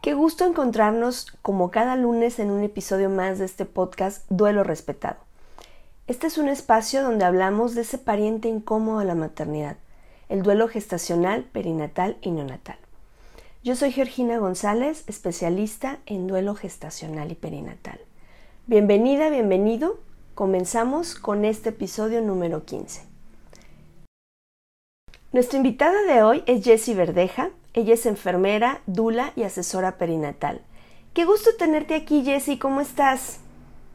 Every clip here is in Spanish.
qué gusto encontrarnos como cada lunes en un episodio más de este podcast Duelo Respetado. Este es un espacio donde hablamos de ese pariente incómodo de la maternidad, el duelo gestacional, perinatal y neonatal. Yo soy Georgina González, especialista en duelo gestacional y perinatal. Bienvenida, bienvenido. Comenzamos con este episodio número 15. Nuestra invitada de hoy es Jessie Verdeja. Ella es enfermera, dula y asesora perinatal. Qué gusto tenerte aquí, Jessie. ¿Cómo estás?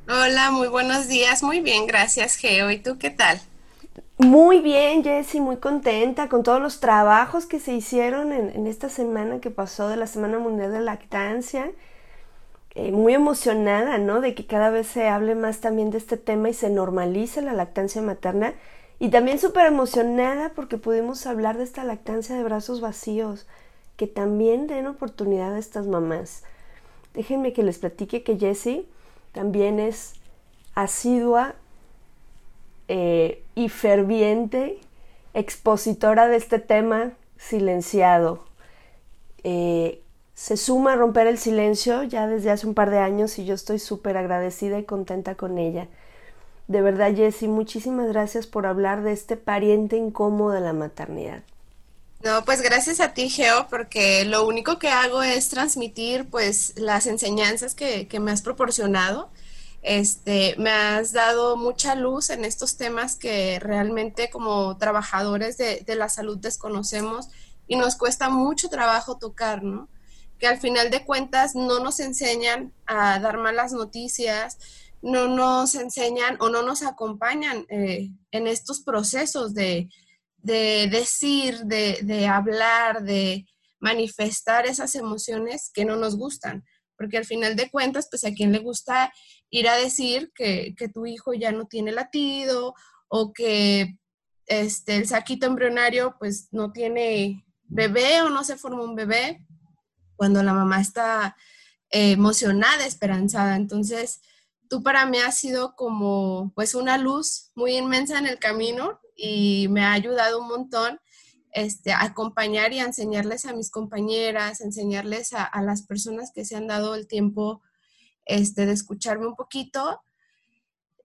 Hola, muy buenos días. Muy bien, gracias, Geo. ¿Y tú qué tal? Muy bien, Jessie, muy contenta con todos los trabajos que se hicieron en, en esta semana que pasó de la Semana Mundial de Lactancia. Eh, muy emocionada, ¿no? De que cada vez se hable más también de este tema y se normalice la lactancia materna. Y también súper emocionada porque pudimos hablar de esta lactancia de brazos vacíos, que también den oportunidad a estas mamás. Déjenme que les platique que Jessie también es asidua eh, y ferviente expositora de este tema silenciado. Eh, se suma a romper el silencio ya desde hace un par de años y yo estoy súper agradecida y contenta con ella. De verdad, Jessie, muchísimas gracias por hablar de este pariente incómodo de la maternidad. No, pues gracias a ti, Geo, porque lo único que hago es transmitir pues las enseñanzas que, que me has proporcionado. Este, me has dado mucha luz en estos temas que realmente como trabajadores de, de la salud desconocemos y nos cuesta mucho trabajo tocar, ¿no? Que al final de cuentas no nos enseñan a dar malas noticias, no nos enseñan o no nos acompañan eh, en estos procesos de, de decir, de, de, hablar, de manifestar esas emociones que no nos gustan. Porque al final de cuentas, pues a quien le gusta ir a decir que, que tu hijo ya no tiene latido o que este, el saquito embrionario pues no tiene bebé o no se forma un bebé cuando la mamá está emocionada, esperanzada. Entonces, tú para mí has sido como pues una luz muy inmensa en el camino y me ha ayudado un montón este, a acompañar y a enseñarles a mis compañeras, a enseñarles a, las personas que se han dado el tiempo este, de escucharme un poquito,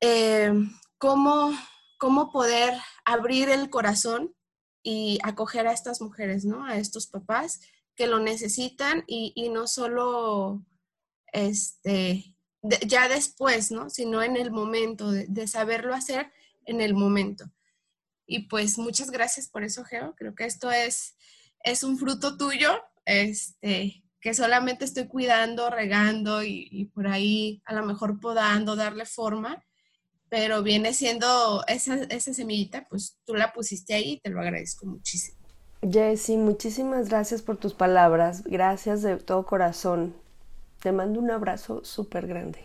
eh, cómo, cómo poder abrir el corazón y acoger a estas mujeres, ¿no? A estos papás que lo necesitan y, y no solo este, ya después, ¿no? Sino en el momento, de, saberlo hacer en el momento. Y pues muchas gracias por eso, Geo. Creo que esto es, es un fruto tuyo, este, que solamente estoy cuidando, regando y, por ahí a lo mejor podando, darle forma, pero viene siendo esa, esa semillita, pues tú la pusiste ahí y te lo agradezco muchísimo. Jessie, muchísimas gracias por tus palabras. Gracias de todo corazón. Te mando un abrazo súper grande.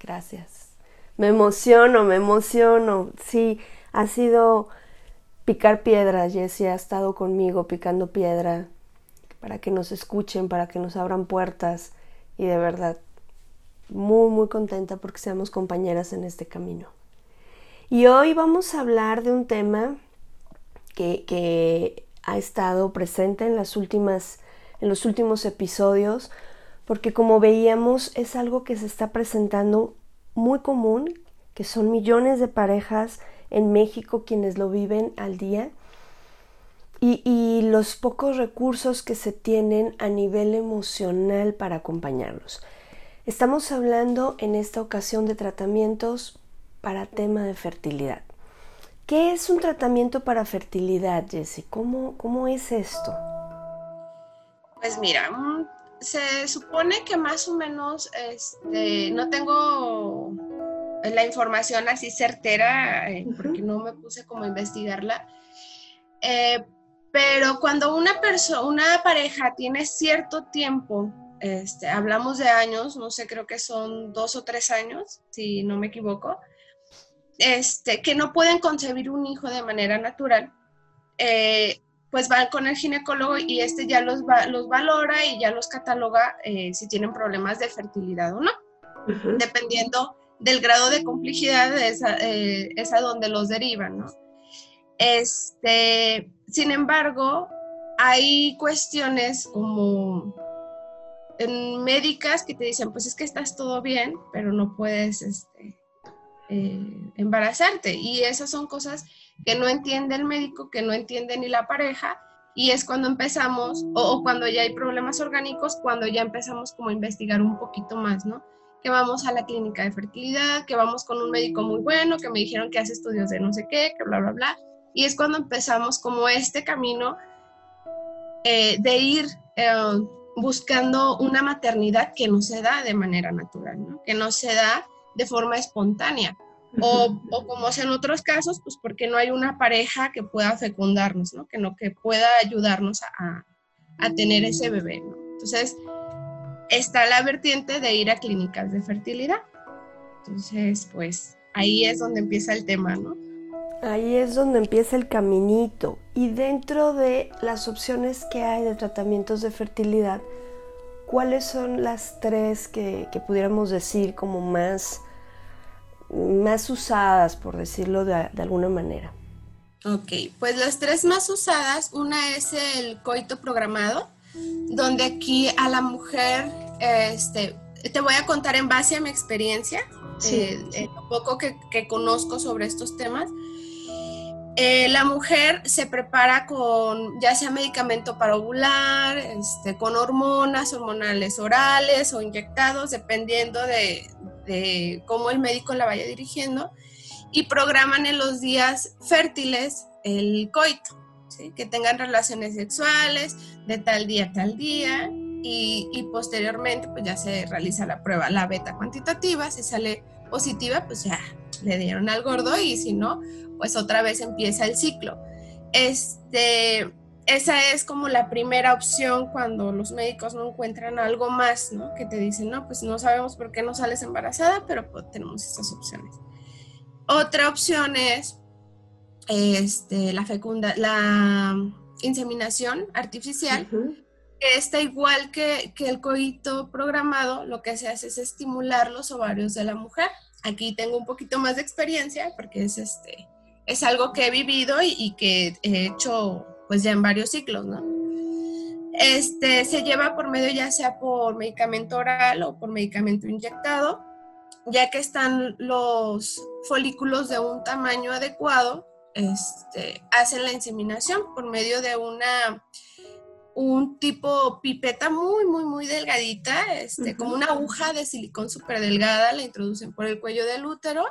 Gracias. Me emociono, me emociono. Sí, ha sido picar piedra. Jessie ha estado conmigo picando piedra para que nos escuchen, para que nos abran puertas. Y de verdad, muy, muy contenta porque seamos compañeras en este camino. Y hoy vamos a hablar de un tema que, que ha estado presente en, las últimas, en los últimos episodios, porque como veíamos es algo que se está presentando muy común, que son millones de parejas en México quienes lo viven al día y, los pocos recursos que se tienen a nivel emocional para acompañarlos. Estamos hablando en esta ocasión de tratamientos para tema de fertilidad. ¿Qué es un tratamiento para fertilidad, Jessie? ¿Cómo, ¿Cómo es esto? Pues mira, mm, se supone que más o menos, este, no tengo la información así certera, eh, porque no me puse como a investigarla, eh, pero cuando una persona, una pareja tiene cierto tiempo, este, hablamos de años, no sé, creo que son dos o tres años, si no me equivoco, este, que no pueden concebir un hijo de manera natural, eh, pues van con el ginecólogo y este ya los, los valora y ya los cataloga eh, si tienen problemas de fertilidad o no, dependiendo del grado de complejidad, eh, es a donde los derivan, ¿no? Este, sin embargo, hay cuestiones como en médicas que te dicen, pues es que estás todo bien, pero no puedes este, eh, embarazarte. Y esas son cosas que no entiende el médico, que no entiende ni la pareja, y es cuando empezamos, o, cuando ya hay problemas orgánicos, cuando ya empezamos como a investigar un poquito más, ¿no? Que vamos a la clínica de fertilidad, que vamos con un médico muy bueno, que me dijeron que hace estudios de no sé qué, que bla, bla, bla. Y es cuando empezamos como este camino eh, de ir eh, buscando una maternidad que no se da de manera natural, ¿no? que no se da de forma espontánea. O, o, como en otros casos, pues porque no hay una pareja que pueda fecundarnos, ¿no? Que, no, que pueda ayudarnos a, a tener ese bebé, ¿no? Entonces, está la vertiente de ir a clínicas de fertilidad. Entonces, pues ahí es donde empieza el tema, ¿no? Ahí es donde empieza el caminito. Y dentro de las opciones que hay de tratamientos de fertilidad, ¿cuáles son las tres que, que pudiéramos decir como más, más usadas, por decirlo de, de, alguna manera? Ok, pues las tres más usadas, una es el coito programado, donde aquí a la mujer, este, te voy a contar en base a mi experiencia, sí. eh, eh, lo poco que, que conozco sobre estos temas. Eh, la mujer se prepara con ya sea medicamento para ovular, este, con hormonas, hormonales orales o inyectados, dependiendo de, de, cómo el médico la vaya dirigiendo, y programan en los días fértiles el coito, que tengan relaciones sexuales de tal día a tal día, y, y posteriormente pues ya se realiza la prueba, la beta cuantitativa, si sale positiva, pues ya le dieron al gordo y si no, pues otra vez empieza el ciclo. Este, esa es como la primera opción cuando los médicos no encuentran algo más, ¿no? Que te dicen, no, pues no sabemos por qué no sales embarazada, pero pues, tenemos estas opciones. Otra opción es este, la fecunda, la inseminación artificial. Uh -huh. Está igual que, que el coito programado, lo que se hace es estimular los ovarios de la mujer. Aquí tengo un poquito más de experiencia porque es este, es algo que he vivido y, y, que he hecho pues ya en varios ciclos, ¿no? Este se lleva por medio ya sea por medicamento oral o por medicamento inyectado, ya que están los folículos de un tamaño adecuado, este, hacen la inseminación por medio de una un tipo pipeta muy, muy, muy delgadita, este, uh -huh. como una aguja de silicón súper delgada, la introducen por el cuello del útero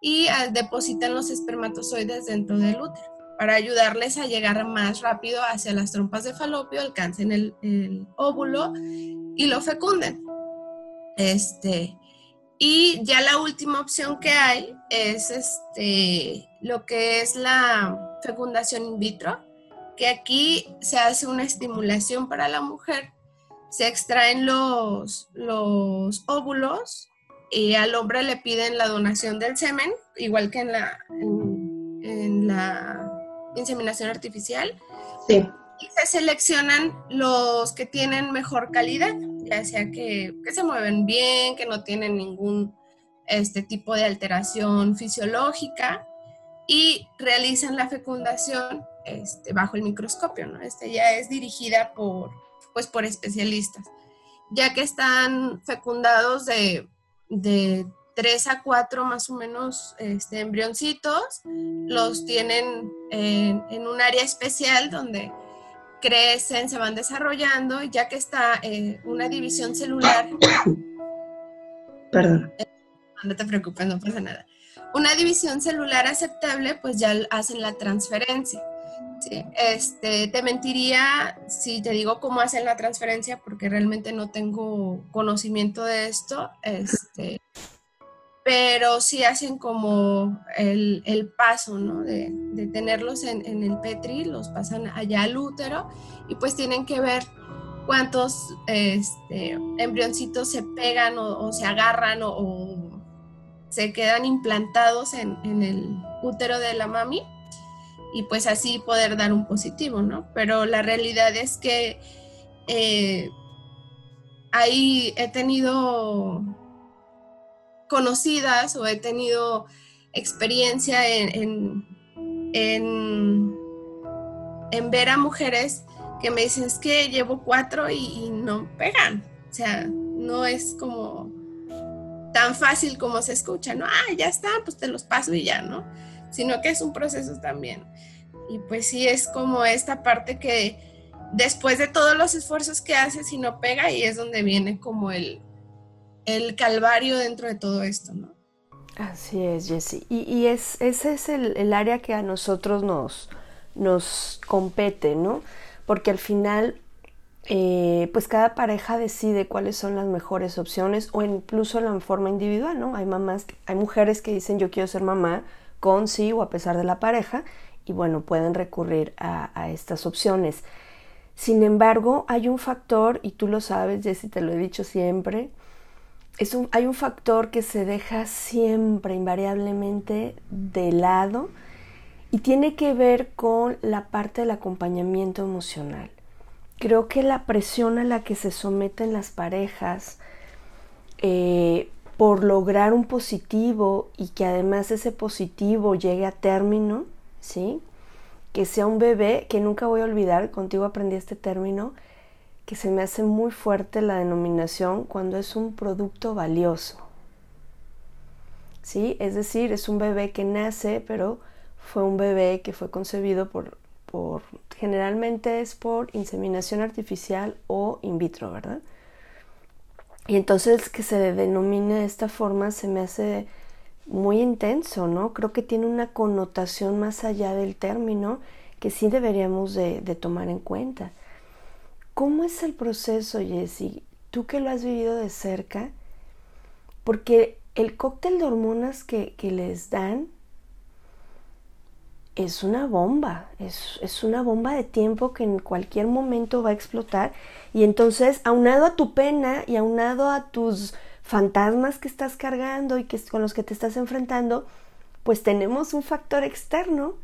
y uh, depositan los espermatozoides dentro del útero para ayudarles a llegar más rápido hacia las trompas de falopio, alcancen el, el óvulo y lo fecunden. Este, y ya la última opción que hay es este, lo que es la fecundación in vitro, que aquí se hace una estimulación para la mujer, se extraen los, los óvulos y al hombre le piden la donación del semen, igual que en la, en, en la inseminación artificial. Sí. Y se seleccionan los que tienen mejor calidad. Ya sea que, se mueven bien, que no tienen ningún este tipo de alteración fisiológica y realizan la fecundación este, bajo el microscopio, ¿no? Este ya es dirigida por, pues, por especialistas, ya que están fecundados de, de 3 a 4 más o menos este, embrioncitos, los tienen en, en, un área especial donde crecen, se van desarrollando, ya que está eh, una división celular. Perdón. No te preocupes, no pasa nada. Una división celular aceptable, pues ya hacen la transferencia. Sí, este, te mentiría si te digo cómo hacen la transferencia porque realmente no tengo conocimiento de esto, este, pero sí hacen como el, el paso, ¿no? De, de tenerlos en, en, el petri, los pasan allá al útero y pues tienen que ver cuántos este, embrioncitos se pegan o, se agarran o, o, se quedan implantados en, en el útero de la mami y pues así poder dar un positivo, ¿no? Pero la realidad es que eh, ahí he tenido conocidas o he tenido experiencia en, en, en, ver a mujeres que me dicen es que llevo cuatro y, y no pegan. O sea, no es como tan fácil como se escucha, ¿no? Ah, ya está, pues te los paso y ya, ¿no? Sino que es un proceso también. Y pues sí, es como esta parte que después de todos los esfuerzos que haces y no pega, y es donde viene como el, el calvario dentro de todo esto, ¿no? Así es, Jessie. Y, es, ese es el, área que a nosotros nos, nos compete, ¿no? Porque al final, eh, pues cada pareja decide cuáles son las mejores opciones o incluso la forma individual, ¿no? Hay mamás, hay mujeres que dicen yo quiero ser mamá con sí o a pesar de la pareja y bueno, pueden recurrir a, a estas opciones. Sin embargo, hay un factor, y tú lo sabes, Jessie, te lo he dicho siempre, hay un factor que se deja siempre, invariablemente, de lado y tiene que ver con la parte del acompañamiento emocional. Creo que la presión a la que se someten las parejas eh, por lograr un positivo y que además ese positivo llegue a término, ¿sí? Que sea un bebé, que nunca voy a olvidar, contigo aprendí este término, que se me hace muy fuerte la denominación cuando es un producto valioso. ¿Sí? Es decir, es un bebé que nace, pero fue un bebé que fue concebido por, por generalmente es por inseminación artificial o in vitro, ¿verdad? Y entonces que se denomine de esta forma se me hace muy intenso, ¿no? Creo que tiene una connotación más allá del término que sí deberíamos de, de tomar en cuenta. ¿Cómo es el proceso, Jessie? Tú que lo has vivido de cerca, porque el cóctel de hormonas que, que les dan es una bomba, es, es, una bomba de tiempo que en cualquier momento va a explotar. Y entonces, aunado a tu pena y aunado a tus fantasmas que estás cargando y que, con los que te estás enfrentando, pues tenemos un factor externo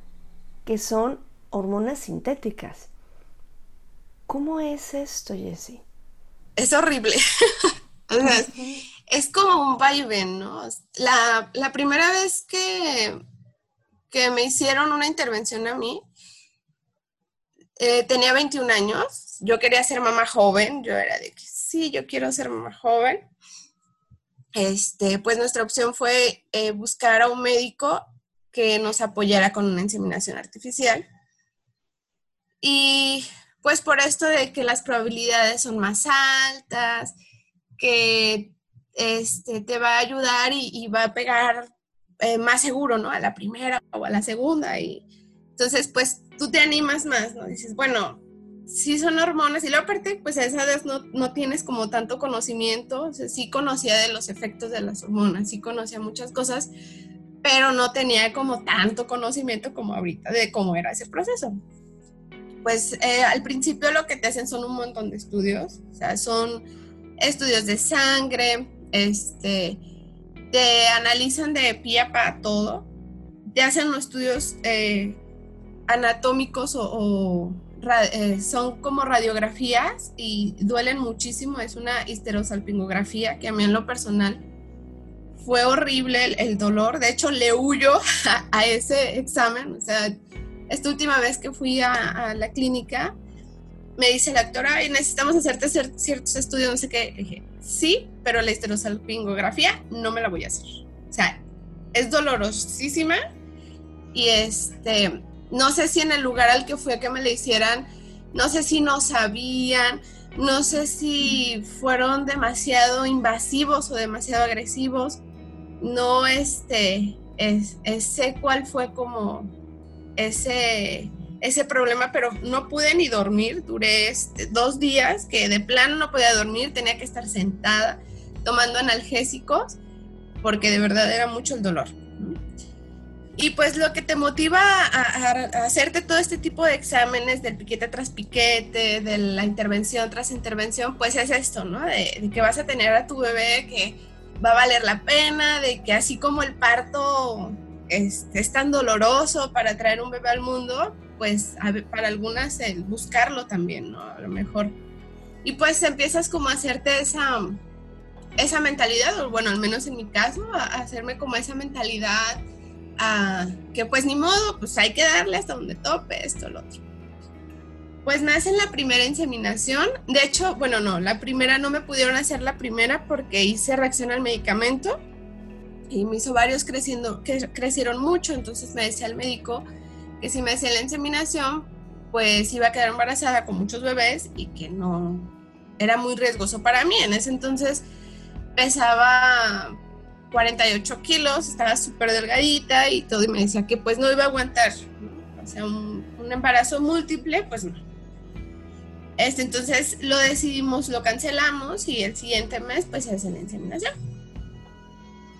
que son hormonas sintéticas. ¿Cómo es esto, Jessie? Es horrible. o sea, es, es, como un vaivén, ¿no? La, la primera vez que, que, me hicieron una intervención a mí, eh, tenía 21 años, yo quería ser mamá joven, yo era de que sí, yo quiero ser mamá joven. Este, pues nuestra opción fue eh, buscar a un médico que nos apoyara con una inseminación artificial. Y pues por esto de que las probabilidades son más altas, que este, te va a ayudar y, va a pegar eh, más seguro, ¿no? A la primera o a la segunda. Y entonces, pues tú te animas más, ¿no? Dices, bueno, sí son hormonas y luego aparte, pues a esa vez no, no tienes como tanto conocimiento, o sí conocía de los efectos de las hormonas, sí conocía muchas cosas, pero no tenía como tanto conocimiento como ahorita de cómo era ese proceso pues eh, al principio lo que te hacen son un montón de estudios, o sea, son estudios de sangre, este, te analizan de pie a pa todo, te hacen los estudios eh, anatómicos o, eh, son como radiografías y duelen muchísimo. Es una histerosalpingografía que a mí en lo personal fue horrible el, dolor. De hecho, le huyo a, ese examen. O sea, esta última vez que fui a, la clínica, me dice la doctora, Ay, necesitamos hacerte ciertos estudios, no sé qué. dije, sí, pero la histerosalpingografía no me la voy a hacer. O sea, es dolorosísima y este, no sé si en el lugar al que fui a que me le hicieran, no sé si no sabían, no sé si fueron demasiado invasivos o demasiado agresivos, no este, es, sé cuál fue como ese, ese problema, pero no pude ni dormir, duré este, dos días que de plano no podía dormir, tenía que estar sentada tomando analgésicos porque de verdad era mucho el dolor. Y pues lo que te motiva a, hacerte todo este tipo de exámenes del piquete tras piquete, de la intervención tras intervención, pues es esto, ¿no? De, que vas a tener a tu bebé que va a valer la pena, de que así como el parto es, es tan doloroso para traer un bebé al mundo, pues para algunas el buscarlo también, ¿no? A lo mejor. Y pues empiezas como a hacerte esa, esa mentalidad, o bueno, al menos en mi caso, a hacerme como esa mentalidad que pues ni modo, pues hay que darle hasta donde tope esto, lo otro. Pues me hacen la primera inseminación. De hecho, bueno, no, la primera no me pudieron hacer la primera porque hice reacción al medicamento y mis ovarios creciendo, que crecieron mucho. Entonces me decía el médico que si me hacía la inseminación, pues iba a quedar embarazada con muchos bebés y que no era muy riesgoso para mí. En ese entonces pesaba 48 kilos, estaba súper delgadita y todo, y me decía que pues no iba a aguantar, o sea, un, embarazo múltiple, pues no. Este, entonces lo decidimos, lo cancelamos y el siguiente mes pues se hace la inseminación.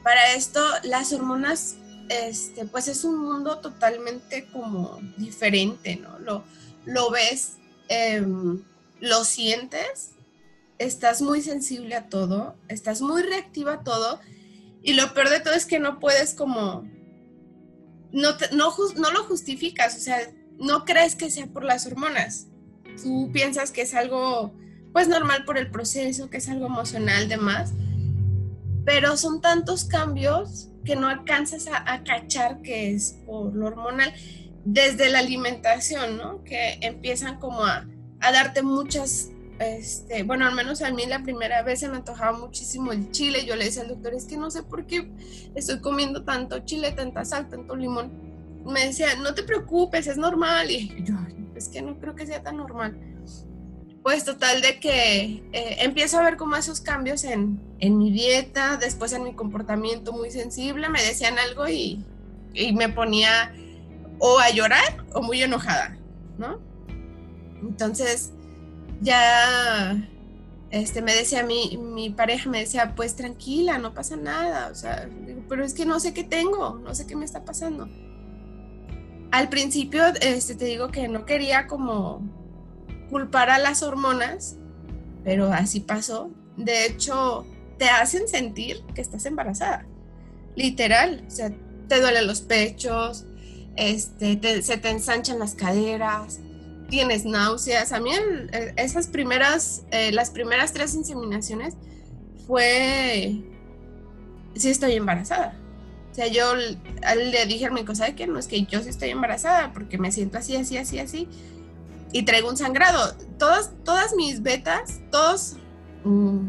Para esto las hormonas, este, pues es un mundo totalmente como diferente, ¿no? Lo, lo ves, em, lo sientes, estás muy sensible a todo, estás muy reactiva a todo y lo peor de todo es que no puedes como, no, no, no lo justificas, o sea, no crees que sea por las hormonas. Tú piensas que es algo, pues normal por el proceso, que es algo emocional, demás. Pero son tantos cambios que no alcanzas a, cachar que es por lo hormonal. Desde la alimentación, ¿no? Que empiezan como a, a darte muchas este, bueno, al menos a mí la primera vez se me antojaba muchísimo el chile. Yo le decía al doctor, es que no sé por qué estoy comiendo tanto chile, tanta sal, tanto limón. Me decía, no te preocupes, es normal. Y yo, es que no creo que sea tan normal. Pues total de que eh, empiezo a ver como esos cambios en, en, mi dieta, después en mi comportamiento muy sensible, me decían algo y, y me ponía o a llorar o muy enojada, ¿no? Entonces, ya este, me decía mi, mi pareja, me decía, pues tranquila, no pasa nada, o sea, pero es que no sé qué tengo, no sé qué me está pasando. Al principio, este, te digo que no quería como culpar a las hormonas, pero así pasó. De hecho, te hacen sentir que estás embarazada, literal, o sea, te duelen los pechos, este, se te ensanchan las caderas, tienes náuseas. A mí esas primeras, eh, las primeras tres inseminaciones fue, sí estoy embarazada. O sea, yo le dije al médico, ¿sabe qué? No es que yo sí estoy embarazada porque me siento así, así, así, así. Y traigo un sangrado. Todas, todas mis betas, todos, mm,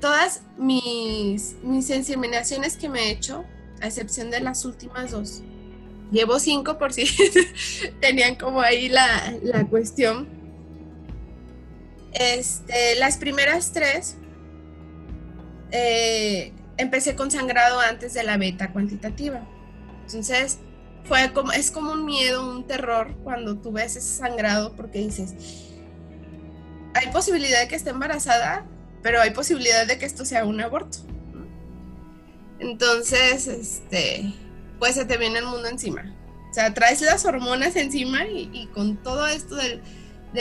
todas mis, mis inseminaciones que me he hecho, a excepción de las últimas dos, Llevo cinco por si tenían como ahí la, cuestión. Este, las primeras tres eh, empecé con sangrado antes de la beta cuantitativa. Entonces, fue como, es como un miedo, un terror cuando tú ves ese sangrado porque dices, hay posibilidad de que esté embarazada, pero hay posibilidad de que esto sea un aborto. Entonces, este, pues se te viene el mundo encima. O sea, traes las hormonas encima y, con todo esto de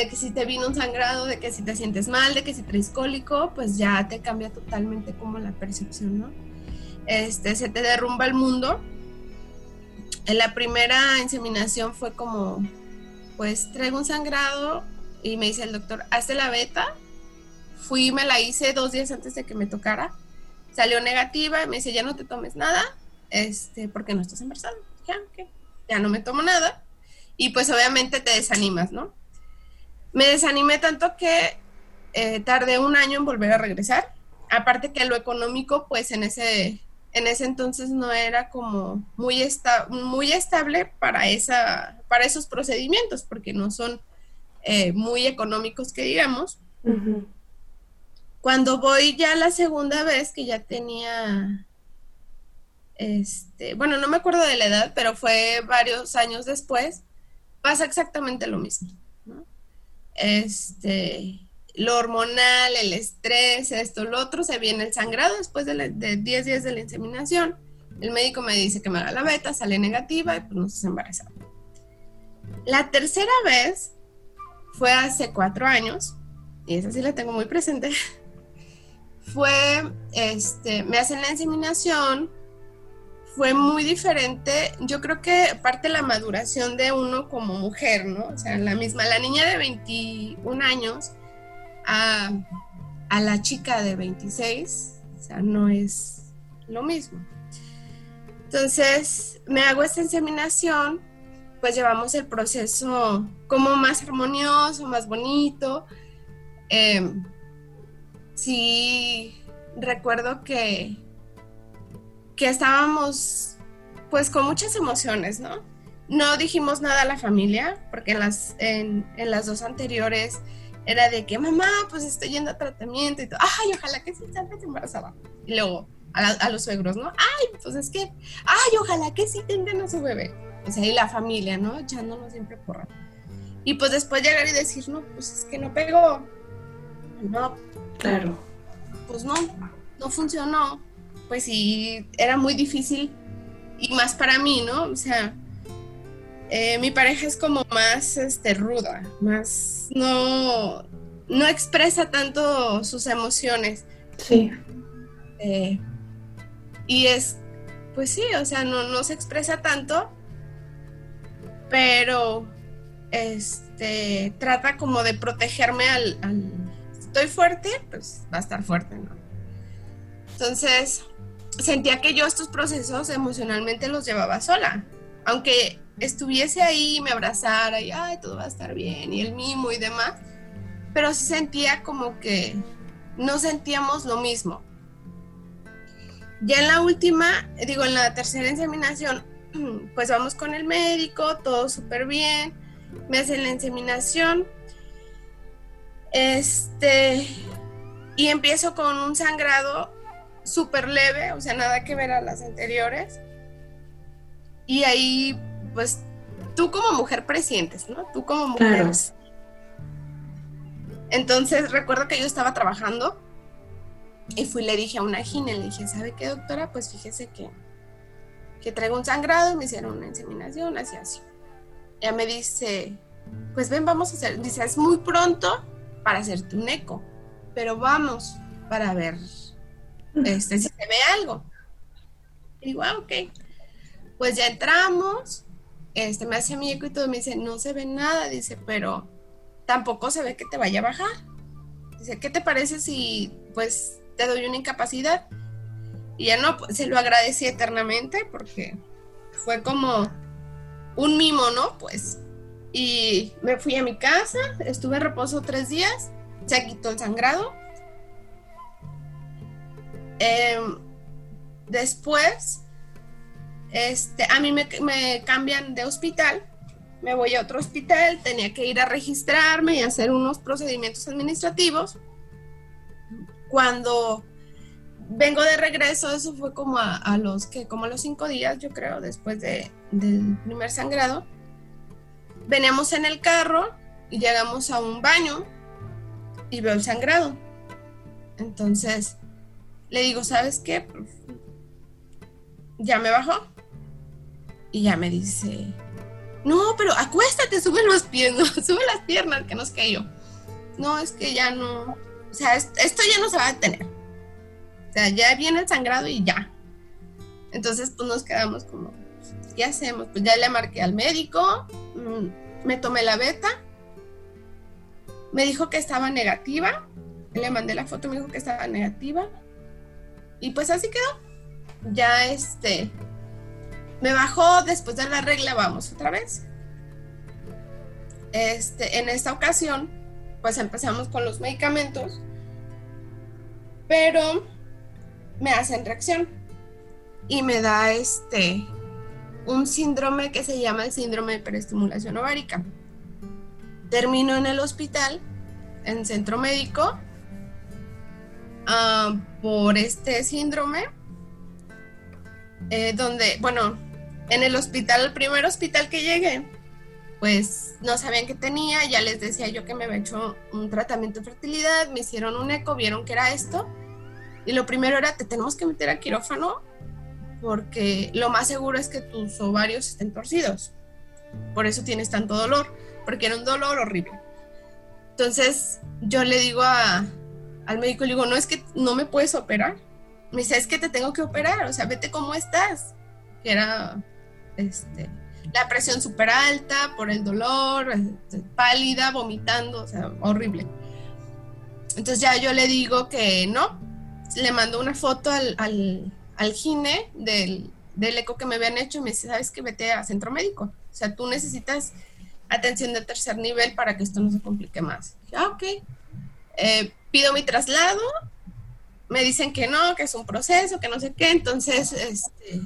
que si te vino un sangrado, de que si te sientes mal, de que si traes cólico, pues ya te cambia totalmente como la percepción, ¿no? Este, se te derrumba el mundo. En la primera inseminación fue como, pues traigo un sangrado y me dice el doctor, hazte la beta. Fui, me la hice dos días antes de que me tocara. Salió negativa me dice, ya no te tomes nada, este, porque no estás embarazada. Ya, ya no me tomo nada. Y pues obviamente te desanimas, ¿no? Me desanimé tanto que eh, tardé un año en volver a regresar. Aparte que lo económico, pues en ese, en ese entonces no era como muy, esta, muy estable para, esa, para esos procedimientos, porque no son eh, muy económicos que digamos. Cuando voy ya la segunda vez, que ya tenía, este, bueno, no me acuerdo de la edad, pero fue varios años después, pasa exactamente lo mismo. Este, lo hormonal, el estrés, esto, lo otro, se viene el sangrado después de, 10 días de la inseminación. El médico me dice que me haga la beta, sale negativa y pues no se embarazada. La tercera vez fue hace cuatro años, y esa sí la tengo muy presente. Fue, este, me hacen la inseminación, fue muy diferente. Yo creo que parte de la maduración de uno como mujer, ¿no? O sea, la misma, la niña de 21 años a, a la chica de 26, o sea, no es lo mismo. Entonces, me hago esta inseminación, pues llevamos el proceso como más armonioso, más bonito. Eh, sí, recuerdo que que estábamos pues con muchas emociones, ¿no? No dijimos nada a la familia, porque en las, en, las dos anteriores era de que mamá, pues estoy yendo a tratamiento y todo, ay, ojalá que sí salgas embarazada. Y luego a, los suegros, ¿no? Ay, pues es que, ay, ojalá que sí tengan a su bebé. O sea, y la familia, ¿no? Echándonos siempre porra. Y pues después llegar y decir, no, pues es que no pegó. No. Claro. Pues no, no funcionó pues sí, era muy difícil y más para mí, ¿no? O sea, eh, mi pareja es como más este, ruda, más no, no expresa tanto sus emociones. Sí. Eh, y es, pues sí, o sea, no, no se expresa tanto, pero este trata como de protegerme al, al estoy fuerte, pues va a estar fuerte, ¿no? Entonces, sentía que yo estos procesos emocionalmente los llevaba sola. Aunque estuviese ahí, me abrazara y, ay, todo va a estar bien, y el mimo y demás, pero sí sentía como que no sentíamos lo mismo. Ya en la última, digo, en la tercera inseminación, pues vamos con el médico, todo súper bien, me hacen la inseminación, este, y empiezo con un sangrado súper leve, o sea, nada que ver a las anteriores. Y ahí, pues, tú como mujer presientes, ¿no? Tú como mujer. Entonces, recuerdo que yo estaba trabajando y fui le dije a una gine, le dije, ¿sabe qué, doctora? Pues fíjese que, que traigo un sangrado, me hicieron una inseminación, así, así. Ella me dice, pues ven, vamos a hacer, dice, es muy pronto para hacerte un eco, pero vamos para ver este, si se ve algo. Y digo, ah, ok. Pues ya entramos, este, me hace mi eco y todo, me dice, no se ve nada, dice, pero tampoco se ve que te vaya a bajar. Dice, ¿qué te parece si, pues, te doy una incapacidad? Y ya no, pues, se lo agradecí eternamente porque fue como un mimo, ¿no? Pues, y me fui a mi casa, estuve en reposo tres días, se quitó el sangrado Em, después, este, a mí me, cambian de hospital, me voy a otro hospital, tenía que ir a registrarme y hacer unos procedimientos administrativos. Cuando vengo de regreso, eso fue como a, los que, como los cinco días, yo creo, después de, del primer sangrado. Veníamos en el carro y llegamos a un baño y veo el sangrado. Entonces, le digo, ¿sabes qué? Ya me bajó. Y ya me dice, no, pero acuéstate, sube los pies, no, sube las piernas, que nos cayó. No, es que ya no, o sea, esto ya no se va a detener. O sea, ya viene el sangrado y ya. Entonces, pues nos quedamos como, ¿qué hacemos? Pues ya le marqué al médico, mm, me tomé la beta, me dijo que estaba negativa, le mandé la foto, me dijo que estaba negativa, y pues así quedó. Ya este, me bajó después de la regla, vamos otra vez. Este, en esta ocasión, pues empezamos con los medicamentos, pero me hacen reacción y me da este un síndrome que se llama el síndrome de perestimulación ovárica. Termino en el hospital, en centro médico, ah, por este síndrome, eh, donde, bueno, en el hospital, el primer hospital que llegué, pues no sabían qué tenía, ya les decía yo que me había hecho un tratamiento de fertilidad, me hicieron un eco, vieron que era esto, y lo primero era, te tenemos que meter a quirófano porque lo más seguro es que tus ovarios estén torcidos. Por eso tienes tanto dolor, porque era un dolor horrible. Entonces yo le digo al médico, le digo, no es que no me puedes operar. Me dice, es que te tengo que operar, o sea, vete cómo estás. Que era este, la presión súper alta por el dolor, este, pálida, vomitando, o sea, horrible. Entonces ya yo le digo que no, le mando una foto al, al gine del, eco que me habían hecho y me dice, ¿sabes qué? Vete a centro médico. O sea, tú necesitas atención de tercer nivel para que esto no se complique más. ah, ok. Eh, pido mi traslado, me dicen que no, que es un proceso, que no sé qué. Entonces, este,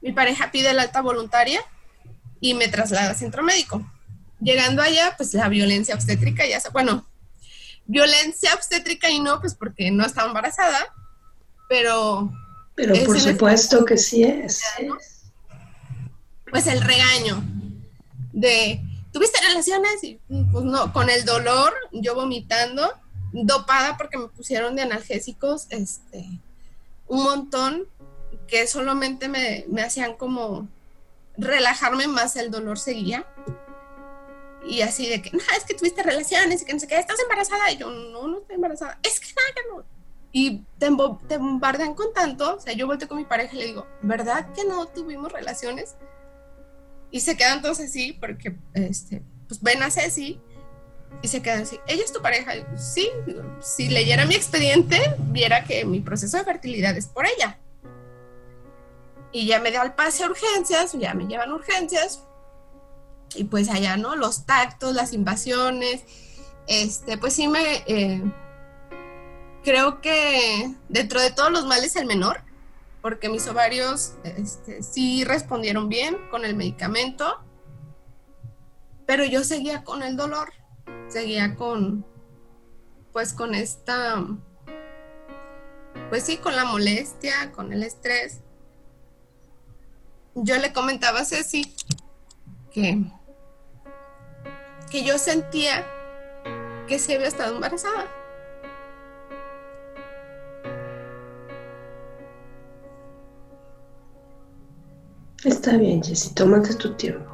mi pareja pide la alta voluntaria y me traslada a centro médico. Llegando allá, pues la violencia obstétrica ya se, bueno, violencia obstétrica y no, pues porque no estaba embarazada, pero pero por supuesto que sí es. Pues el regaño de, ¿tuviste relaciones? Y pues no, con el dolor, yo vomitando, dopada porque me pusieron de analgésicos, este, un montón que solamente me, me hacían como relajarme más, el dolor seguía. Y así de que, no, es que tuviste relaciones y que no sé qué, ¿estás embarazada? Y yo, no, no estoy embarazada. Es que nada, no y te, te, bombardean con tanto, o sea, yo volteo con mi pareja y le digo, ¿verdad que no tuvimos relaciones? Y se quedan todos así, porque, este, pues ven a Ceci y se quedan así, ¿ella es tu pareja? sí, si leyera mi expediente, viera que mi proceso de fertilidad es por ella. Y ya me da el pase a urgencias, ya me llevan urgencias, y pues allá, ¿no? Los tactos, las invasiones, este, pues sí me... Eh, creo que dentro de todos los males el menor, porque mis ovarios este, sí respondieron bien con el medicamento, pero yo seguía con el dolor, seguía con, pues con esta, pues sí, con la molestia, con el estrés. Yo le comentaba a Ceci que, que yo sentía que se había estado embarazada Está bien, Jessy, tómate tu tiempo.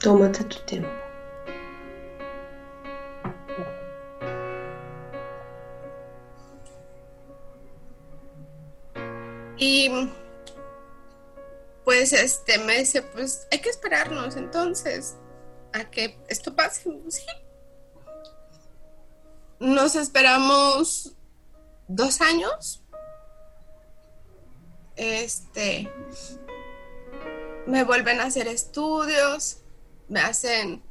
Tómate tu tiempo. Y pues este me dice, pues hay que esperarnos entonces a que esto pase. Nos esperamos dos años. Este, me vuelven a hacer estudios, me hacen...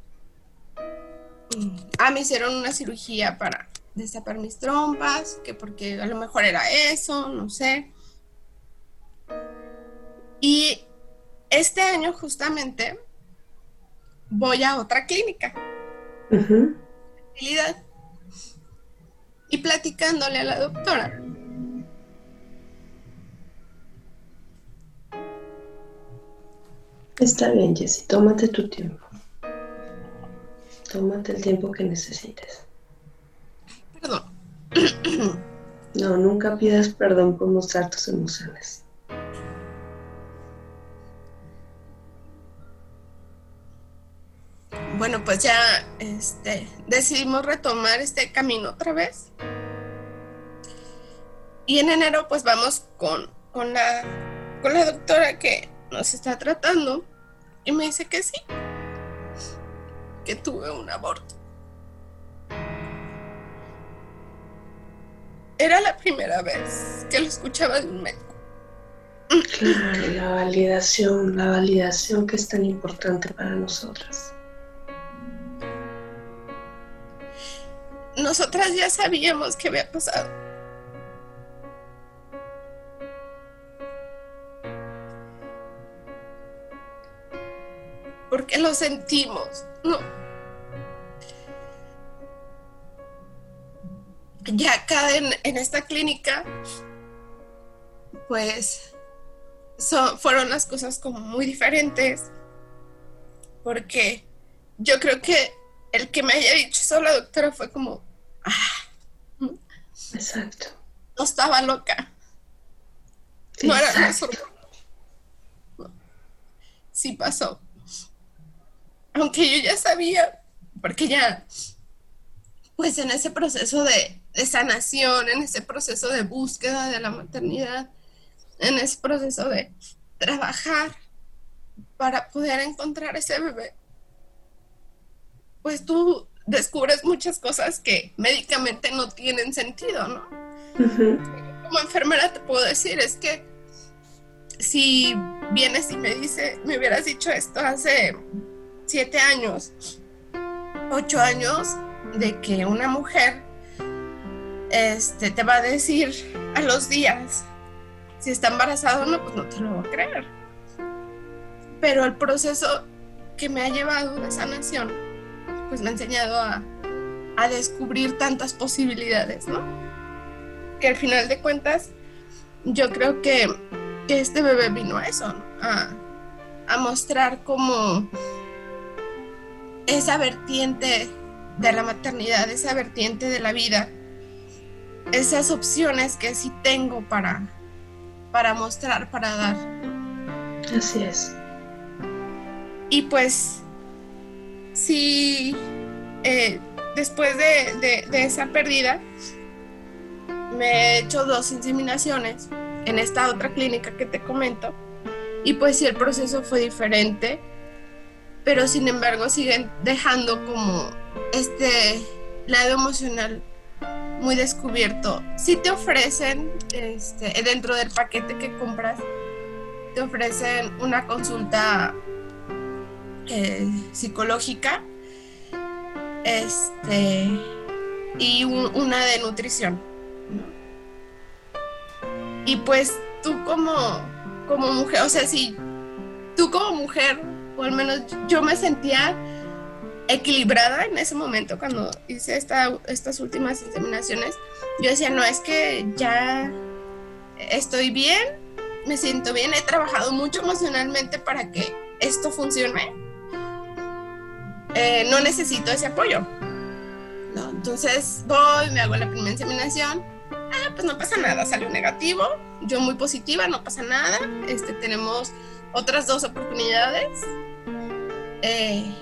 Ah, me hicieron una cirugía para destapar mis trompas, que porque a lo mejor era eso, no sé. Y este año justamente voy a otra clínica. Y platicándole a la doctora, Está bien, Jessy, tómate tu tiempo. Tómate el tiempo que necesites. Perdón. No, nunca pidas perdón por mostrar tus emociones. Pues ya este, decidimos retomar este camino otra vez. Y en enero pues vamos con, con, la, con la doctora que nos está tratando y me dice que sí. que tuve un aborto. Era la primera vez que lo escuchaba de un médico. Claro, la validación, la validación que es tan importante para nosotras. Nosotras ya sabíamos qué había pasado. Porque lo sentimos, ¿no? Ya acá en, en esta clínica, pues son, fueron las cosas como muy diferentes. Porque yo creo que el que me haya dicho eso la doctora fue como, ah, Exacto. no estaba loca. No era sorpresa. No. Sí pasó. Aunque yo ya sabía, porque ya, pues en ese proceso de, de sanación, en ese proceso de búsqueda de la maternidad, en ese proceso de trabajar para poder encontrar ese bebé, pues tú descubres muchas cosas que médicamente no tienen sentido, ¿no? Como enfermera te puedo decir, es que si vienes y me dice, me hubieras dicho esto hace siete años, ocho años, de que una mujer este, te va a decir a los días si está embarazada o no, pues no te lo voy a creer. Pero el proceso que me ha llevado de sanación, pues me ha enseñado a, a descubrir tantas posibilidades, ¿no? Que al final de cuentas, yo creo que, que este bebé vino a eso, ¿no? a, a mostrar como esa vertiente de la maternidad, esa vertiente de la vida, esas opciones que sí tengo para, para mostrar, para dar. Así es. Y pues, sí, eh, después de, de- esa pérdida, me he hecho dos inseminaciones en esta otra clínica que te comento. Y pues sí, el proceso fue diferente, pero sin embargo siguen dejando como este lado emocional muy descubierto. Si te ofrecen, este, dentro del paquete que compras, te ofrecen una consulta eh, psicológica este, y un- una de nutrición. ¿no? Y pues tú como, como mujer, o sea, si tú como mujer, o al menos yo me sentía equilibrada en ese momento cuando hice esta, estas últimas inseminaciones, yo decía, no, es que ya estoy bien, me siento bien, he trabajado mucho emocionalmente para que esto funcione. Eh, no necesito ese apoyo. ¿no? Entonces voy, me hago la primera inseminación. Ah, pues no pasa nada, salió negativo. Yo muy positiva, no pasa nada. Este, tenemos otras dos oportunidades. Eh,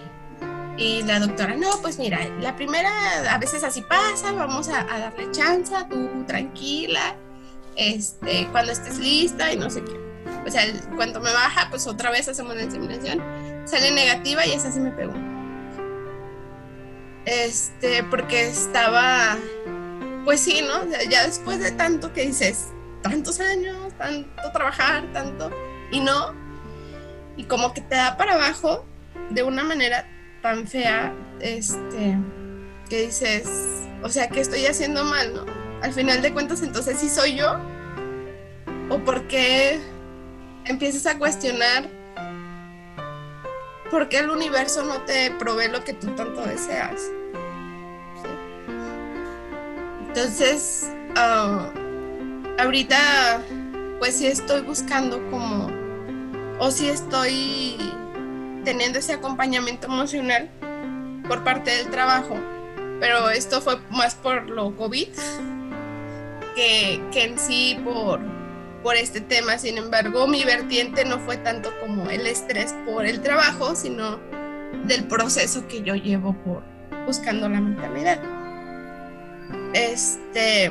y la doctora, no, pues mira, la primera a veces así pasa, vamos a, a darle chance, tú tranquila, este, cuando estés lista y no sé qué. O sea, cuando me baja, pues otra vez hacemos la inseminación, sale negativa y esa sí me pegó. Este, porque estaba, pues sí, ¿no? Ya después de tanto que dices, tantos años, tanto trabajar, tanto, y no, y como que te da para abajo de una manera tan fea, este, que dices, o sea, que estoy haciendo mal, ¿no? Al final de cuentas, entonces sí soy yo, o porque empiezas a cuestionar por qué el universo no te provee lo que tú tanto deseas. Entonces, ah, ahorita, pues sí estoy buscando como, o sí estoy teniendo ese acompañamiento emocional por parte del trabajo, pero esto fue más por lo COVID que, que en sí por, por este tema. Sin embargo, mi vertiente no fue tanto como el estrés por el trabajo, sino del proceso que yo llevo por buscando la maternidad. Este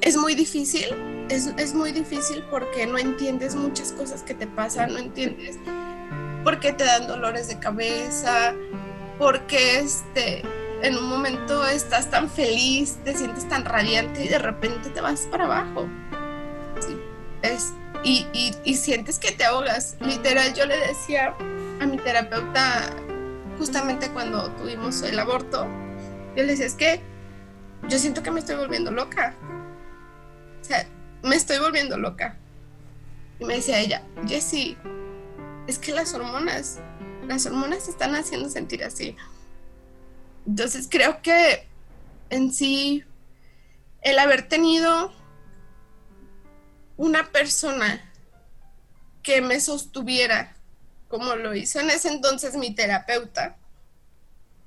es muy difícil, es, es muy difícil porque no entiendes muchas cosas que te pasan, no entiendes por qué te dan dolores de cabeza, porque este, en un momento estás tan feliz, te sientes tan radiante y de repente te vas para abajo. Es, y, y, sientes que te ahogas. Literal, yo le decía a mi terapeuta, justamente cuando tuvimos el aborto, yo le decía, es que yo siento que me estoy volviendo loca. O sea, me estoy volviendo loca. Y me decía ella, Jessie, es que las hormonas, las hormonas te están haciendo sentir así. Entonces creo que en sí, el haber tenido una persona que me sostuviera, como lo hizo en ese entonces mi terapeuta,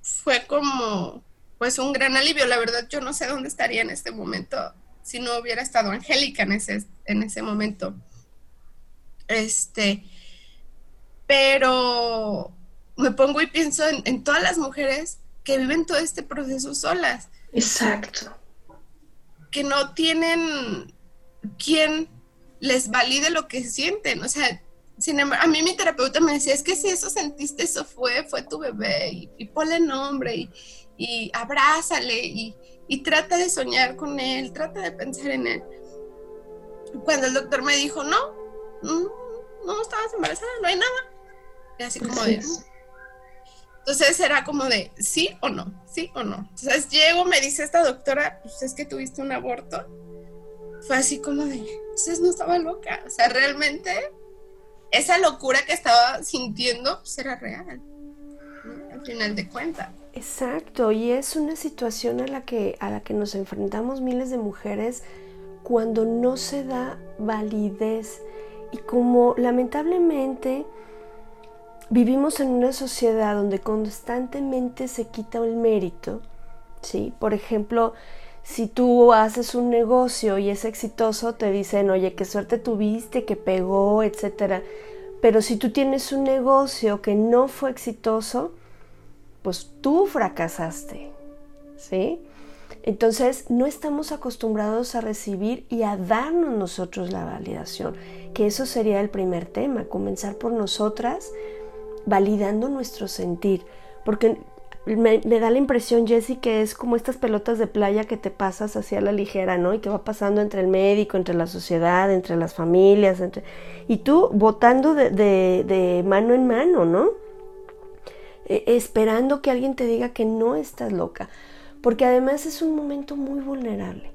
fue como pues un gran alivio. La verdad yo no sé dónde estaría en este momento si no hubiera estado Angélica en ese, en ese momento. Este, pero me pongo y pienso en, en todas las mujeres que viven todo este proceso solas. Exacto. Que no tienen quien les valide lo que sienten. O sea, sin a mí mi terapeuta me decía, es que si eso sentiste, eso fue, fue tu bebé, y, y ponle nombre, y, y abrázale, y, y, trata de soñar con él, trata de pensar en él. Cuando el doctor me dijo, no, no, no estabas embarazada, no hay nada. Y así como de, entonces era como de, ¿sí o no? ¿Sí o no? Entonces llego, me dice esta doctora, pues es que tuviste un aborto. Fue así como de, entonces no estaba loca. O sea, realmente esa locura que estaba sintiendo pues era real. Al final de cuentas. Exacto, y es una situación a la que a la que nos enfrentamos miles de mujeres cuando no se da validez y como lamentablemente vivimos en una sociedad donde constantemente se quita el mérito, ¿sí? Por ejemplo, si tú haces un negocio y es exitoso, te dicen, oye, qué suerte tuviste, que pegó, etc. Pero si tú tienes un negocio que no fue exitoso, pues tú fracasaste, ¿sí? Entonces, no estamos acostumbrados a recibir y a darnos nosotros la validación, que eso sería el primer tema, comenzar por nosotras, validando nuestro sentir, porque me, da la impresión, Jessie, que es como estas pelotas de playa que te pasas hacia la ligera, ¿no? Y que va pasando entre el médico, entre la sociedad, entre las familias, entre... y tú votando de, mano en mano, ¿no? E, esperando que alguien te diga que no estás loca, porque además es un momento muy vulnerable,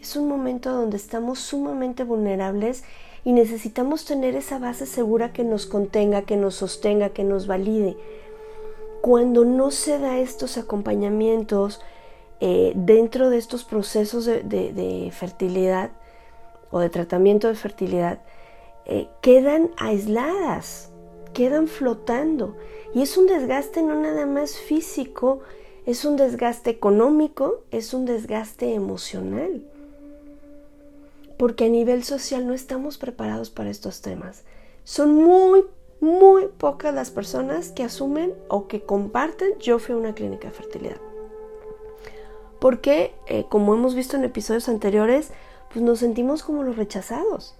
es un momento donde estamos sumamente vulnerables y necesitamos tener esa base segura que nos contenga, que nos sostenga, que nos valide. Cuando no se da estos acompañamientos eh, dentro de estos procesos de, fertilidad o de tratamiento de fertilidad, eh, quedan aisladas, quedan flotando. Y es un desgaste no nada más físico, es un desgaste económico, es un desgaste emocional porque a nivel social no estamos preparados para estos temas. Son muy, muy pocas las personas que asumen o que comparten yo fui a una clínica de fertilidad. Porque, eh, como hemos visto en episodios anteriores, pues nos sentimos como los rechazados,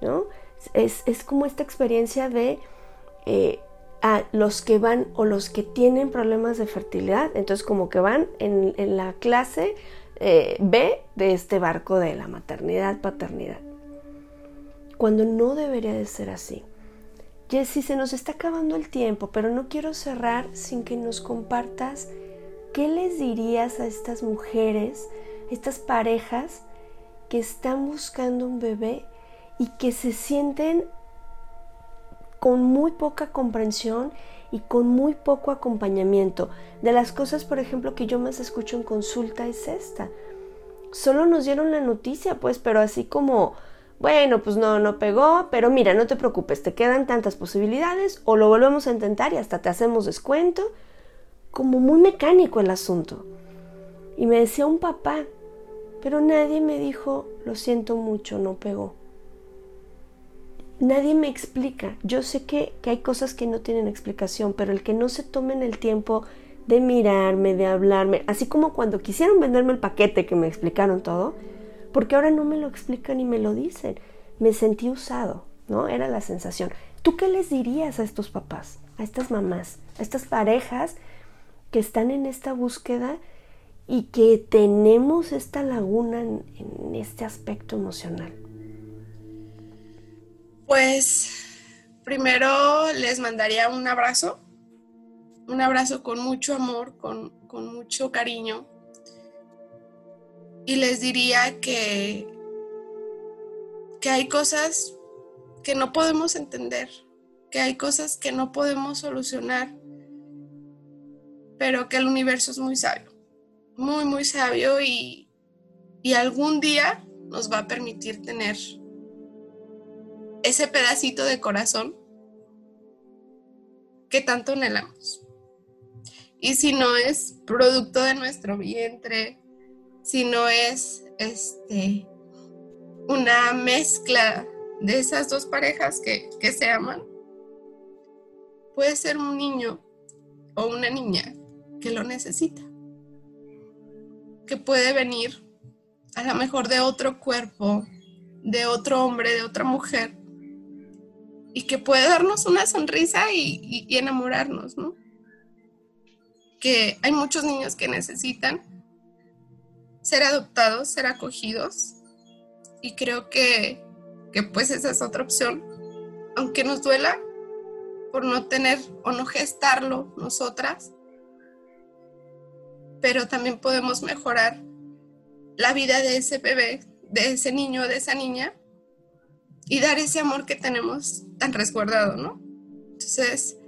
¿no? Es, como esta experiencia de eh, a los que van o los que tienen problemas de fertilidad, entonces como que van en, en la clase eh, B de este barco de la maternidad, paternidad. Cuando no debería de ser así. Jessy, se nos está acabando el tiempo, pero no quiero cerrar sin que nos compartas qué les dirías a estas mujeres, estas parejas que están buscando un bebé y que se sienten con muy poca comprensión y con muy poco acompañamiento. De las cosas, por ejemplo, que yo más escucho en consulta es esta. Solo nos dieron la noticia, pues, pero así como, bueno, pues no, no pegó, pero mira, no te preocupes, te quedan tantas posibilidades o lo volvemos a intentar y hasta te hacemos descuento. Como muy mecánico el asunto. Y me decía un papá, pero nadie me dijo, lo siento mucho, no pegó nadie me explica. Yo sé que, hay cosas que no tienen explicación, pero el que no se tomen el tiempo de mirarme, de hablarme, así como cuando quisieron venderme el paquete que me explicaron todo, porque ahora no me lo explican y me lo dicen. Me sentí usado, ¿no? Era la sensación. ¿Tú qué les dirías a estos papás, a estas mamás, a estas parejas que están en esta búsqueda y que tenemos esta laguna en, en este aspecto emocional? Pues primero les mandaría un abrazo, un abrazo con mucho amor, con, con mucho cariño. Y les diría que, que hay cosas que no podemos entender, que hay cosas que no podemos solucionar, pero que el universo es muy sabio, muy, muy sabio y, y algún día nos va a permitir tener ese pedacito de corazón que tanto anhelamos. Y si no es producto de nuestro vientre, si no es este una mezcla de esas dos parejas que, que se aman, puede ser un niño o una niña que lo necesita, que puede venir a lo mejor de otro cuerpo, de otro hombre, de otra mujer, y que puede darnos una sonrisa y, enamorarnos, ¿no? Que hay muchos niños que necesitan ser adoptados, ser acogidos, y creo que, que pues esa es otra opción, aunque nos duela por no tener o no gestarlo nosotras, pero también podemos mejorar la vida de ese bebé, de ese niño, de esa niña, y dar ese amor que tenemos tan resguardado, ¿no? Entonces,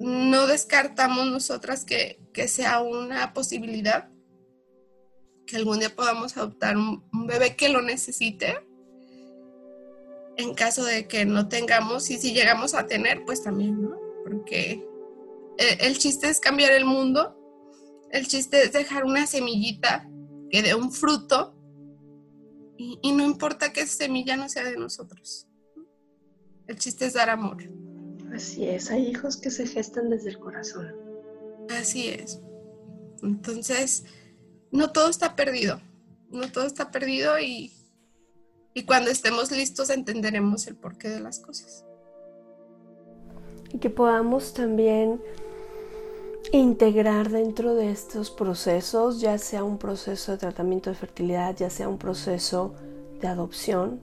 no descartamos nosotras que, sea una posibilidad que algún día podamos adoptar un, bebé que lo necesite en caso de que no tengamos y si llegamos a tener, pues también, ¿no? Porque el, el, chiste es cambiar el mundo, el chiste es dejar una semillita que dé un fruto y, no importa que esa semilla no sea de nosotros. El chiste es dar amor. Así es, hay hijos que se gestan desde el corazón. Así es. Entonces, no todo está perdido. No todo está perdido y, y cuando estemos listos entenderemos el porqué de las cosas. Y que podamos también integrar dentro de estos procesos, ya sea un proceso de tratamiento de fertilidad, ya sea un proceso de adopción,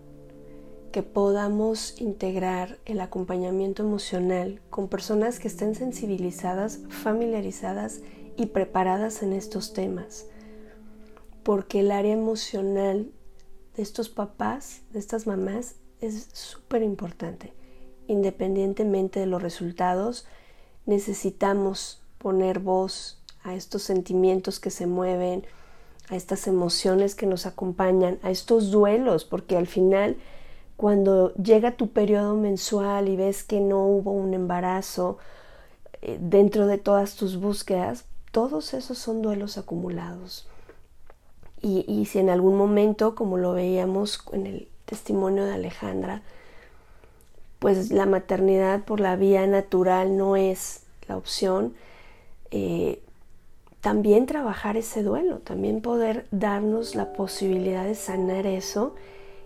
que podamos integrar el acompañamiento emocional con personas que estén sensibilizadas, familiarizadas y preparadas en estos temas. Porque el área emocional de estos papás, de estas mamás, es súper importante. Independientemente de los resultados, necesitamos poner voz a estos sentimientos que se mueven, a estas emociones que nos acompañan, a estos duelos, porque al final cuando llega tu periodo mensual y ves que no hubo un embarazo eh, dentro de todas tus búsquedas, todos esos son duelos acumulados. Y, y si en algún momento, como lo veíamos en el testimonio de Alejandra, pues la maternidad por la vía natural no es la opción, eh, también trabajar ese duelo, también poder darnos la posibilidad de sanar eso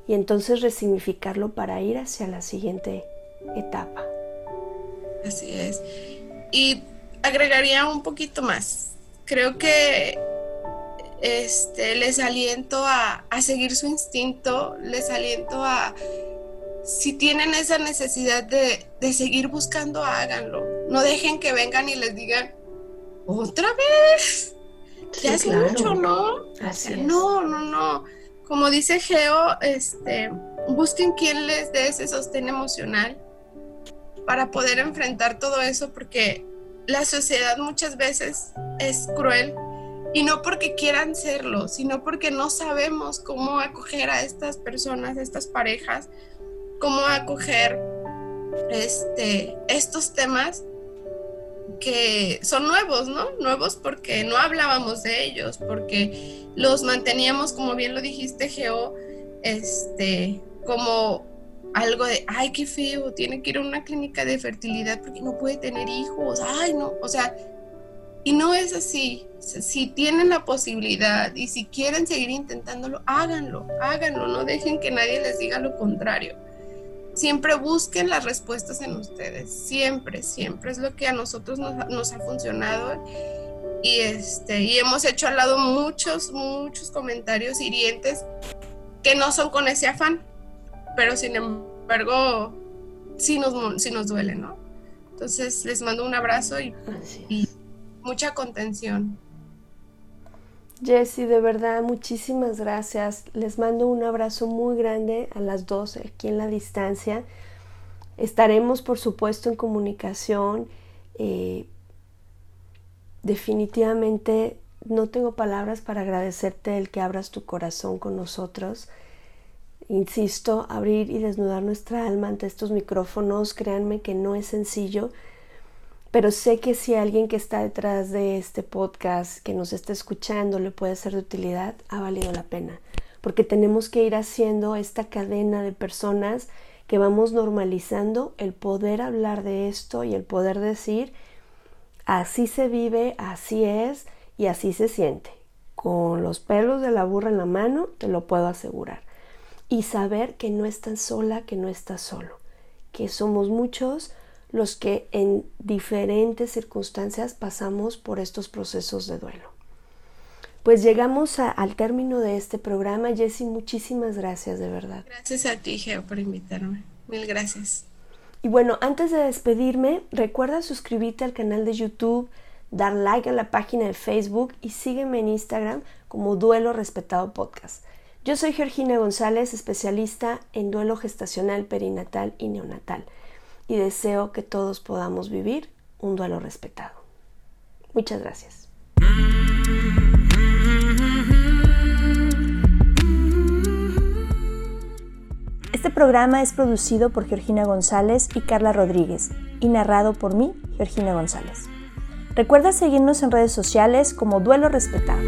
y entonces resignificarlo para ir hacia la siguiente etapa. Así es. Y agregaría un poquito más. Creo que este, les aliento a, a seguir su instinto, les aliento a, si tienen esa necesidad de, de seguir buscando, háganlo. No dejen que vengan y les digan, otra vez. Ya hace mucho, ¿no? Así No, no, no. Como dice Geo, este, busquen quien les dé ese sostén emocional para poder enfrentar todo eso, porque la sociedad muchas veces es cruel y no porque quieran serlo, sino porque no sabemos cómo acoger a estas personas, a estas parejas, cómo acoger este, estos temas que son nuevos, ¿no? Nuevos porque no hablábamos de ellos, porque los manteníamos, como bien lo dijiste, Geo, este, como algo de, ay, qué feo, tiene que ir a una clínica de fertilidad porque no puede tener hijos, ay, no, o sea, y no es así. Si tienen la posibilidad y si quieren seguir intentándolo, háganlo, háganlo, no dejen que nadie les diga lo contrario. Siempre busquen las respuestas en ustedes, siempre, siempre es lo que a nosotros nos, nos ha funcionado y este y hemos hecho al lado muchos muchos comentarios hirientes que no son con ese afán, pero sin embargo sí nos, sí nos duele, ¿no? Entonces les mando un abrazo y, y mucha contención. Jessy, de verdad, muchísimas gracias. Les mando un abrazo muy grande a las dos aquí en la distancia. Estaremos, por supuesto, en comunicación. Eh, definitivamente no tengo palabras para agradecerte el que abras tu corazón con nosotros. Insisto, abrir y desnudar nuestra alma ante estos micrófonos, créanme que no es sencillo pero sé que si alguien que está detrás de este podcast, que nos está escuchando, le puede ser de utilidad, ha valido la pena. Porque tenemos que ir haciendo esta cadena de personas que vamos normalizando el poder hablar de esto y el poder decir, así se vive, así es y así se siente. Con los pelos de la burra en la mano, te lo puedo asegurar. Y saber que no estás sola, que no estás solo, que somos muchos los que en diferentes circunstancias pasamos por estos procesos de duelo. Pues llegamos al término de este programa. Jessy, muchísimas gracias, de verdad. Gracias a ti, Geo, por invitarme. Mil gracias. Y bueno, antes de despedirme, recuerda suscribirte al canal de YouTube, dar like a la página de Facebook y sígueme en Instagram como Duelo Respetado Podcast. Yo soy Georgina González, especialista en duelo gestacional, perinatal y neonatal y deseo que todos podamos vivir un duelo respetado. Muchas gracias. Este programa es producido por Georgina González y Carla Rodríguez y narrado por mí, Georgina González. Recuerda seguirnos en redes sociales como Duelo Respetado.